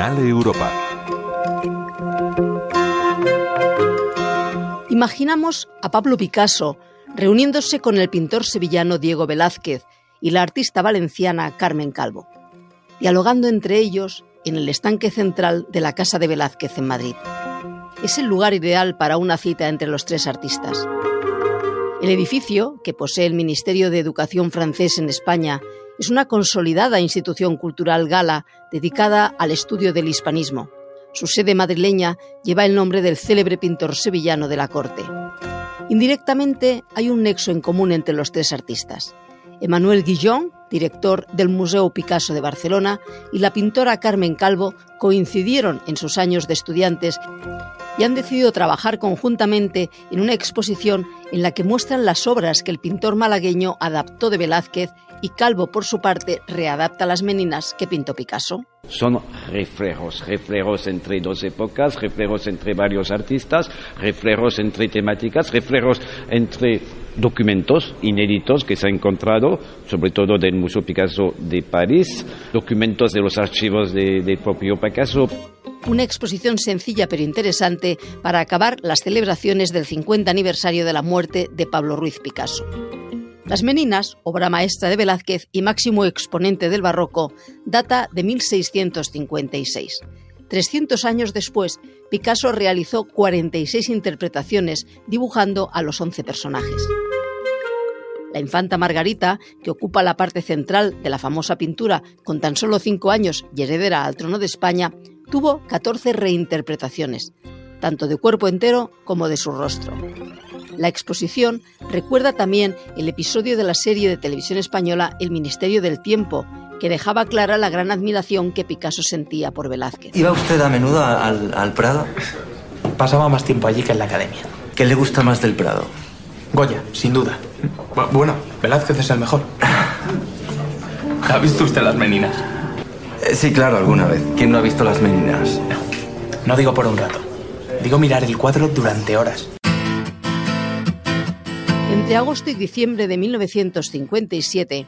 Canal Europa. Imaginamos a Pablo Picasso reuniéndose con el pintor sevillano Diego Velázquez y la artista valenciana Carmen Calvo, dialogando entre ellos en el estanque central de la Casa de Velázquez en Madrid. Es el lugar ideal para una cita entre los tres artistas. El edificio, que posee el Ministerio de Educación francés en España, es una consolidada institución cultural gala dedicada al estudio del hispanismo. Su sede madrileña lleva el nombre del célebre pintor sevillano de la corte. Indirectamente hay un nexo en común entre los tres artistas. Emmanuel Guillón, director del Museo Picasso de Barcelona, y la pintora Carmen Calvo coincidieron en sus años de estudiantes y han decidido trabajar conjuntamente en una exposición en la que muestran las obras que el pintor malagueño adaptó de Velázquez y Calvo, por su parte, readapta las meninas que pintó Picasso. Son reflejos, reflejos entre dos épocas, reflejos entre varios artistas, reflejos entre temáticas, reflejos entre documentos inéditos que se han encontrado, sobre todo del Museo Picasso de París, documentos de los archivos de propio Picasso. Una exposición sencilla pero interesante para acabar las celebraciones del 50 aniversario de la muerte de Pablo Ruiz Picasso. Las Meninas, obra maestra de Velázquez y máximo exponente del barroco, data de 1656. 300 años después, Picasso realizó 46 interpretaciones dibujando a los 11 personajes. La infanta Margarita, que ocupa la parte central de la famosa pintura con tan solo 5 años y heredera al trono de España, tuvo 14 reinterpretaciones, tanto de cuerpo entero como de su rostro. La exposición recuerda también el episodio de la serie de televisión española El Ministerio del Tiempo, que dejaba clara la gran admiración que Picasso sentía por Velázquez. ¿Iba usted a menudo al, al Prado? Pasaba más tiempo allí que en la academia. ¿Qué le gusta más del Prado? Goya, sin duda. Bueno, Velázquez es el mejor. ¿Ha visto usted las meninas? Eh, sí, claro, alguna vez. ¿Quién no ha visto las meninas? No, no digo por un rato. Digo mirar el cuadro durante horas. Entre agosto y diciembre de 1957,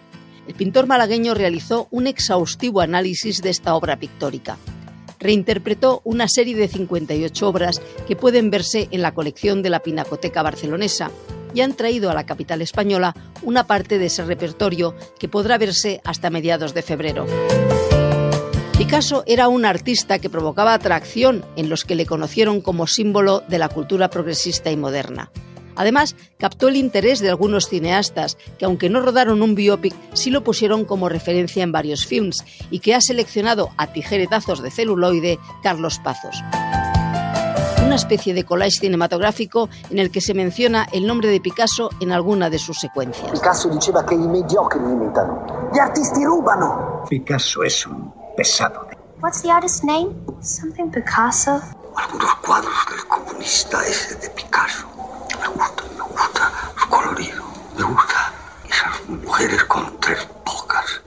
el pintor malagueño realizó un exhaustivo análisis de esta obra pictórica. Reinterpretó una serie de 58 obras que pueden verse en la colección de la Pinacoteca Barcelonesa y han traído a la capital española una parte de ese repertorio que podrá verse hasta mediados de febrero. Picasso era un artista que provocaba atracción en los que le conocieron como símbolo de la cultura progresista y moderna. Además, captó el interés de algunos cineastas que, aunque no rodaron un biopic, sí lo pusieron como referencia en varios films y que ha seleccionado a tijeretazos de celuloide Carlos Pazos. Una especie de collage cinematográfico en el que se menciona el nombre de Picasso en alguna de sus secuencias. Picasso diceva que i mediocri imitano. Gli artisti rubano. Picasso es un pesado. What's the artist's name? Something Picasso. Algunos cuadros del comunista ese de Picasso. Me gusta, me gusta su colorido. Me gusta esas mujeres con tres bocas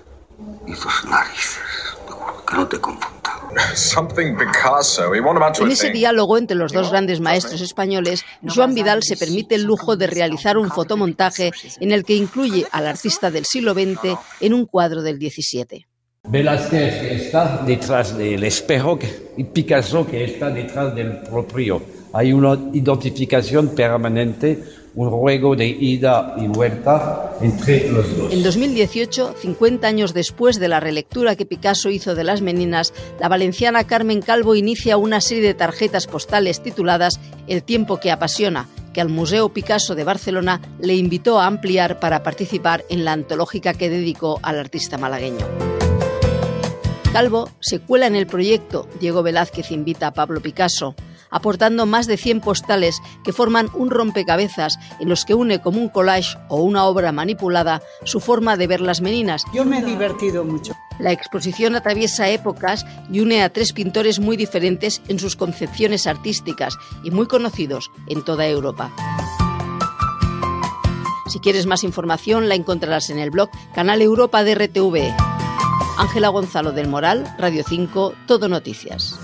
y dos narices. Que no te confundas. En ese diálogo entre los dos grandes maestros españoles, Joan Vidal se permite el lujo de realizar un fotomontaje en el que incluye al artista del siglo XX en un cuadro del XVII. Velázquez está detrás del espejo y Picasso que está detrás del propio. Hay una identificación permanente un juego de ida y vuelta entre los dos. En 2018, 50 años después de la relectura que Picasso hizo de Las Meninas, la valenciana Carmen Calvo inicia una serie de tarjetas postales tituladas El tiempo que apasiona, que al Museo Picasso de Barcelona le invitó a ampliar para participar en la antológica que dedicó al artista malagueño. Calvo se cuela en el proyecto Diego Velázquez invita a Pablo Picasso, aportando más de 100 postales que forman un rompecabezas en los que une como un collage o una obra manipulada su forma de ver las meninas. Yo me he divertido mucho. La exposición atraviesa épocas y une a tres pintores muy diferentes en sus concepciones artísticas y muy conocidos en toda Europa. Si quieres más información la encontrarás en el blog Canal Europa de RTV. Ángela Gonzalo del Moral, Radio 5, Todo Noticias.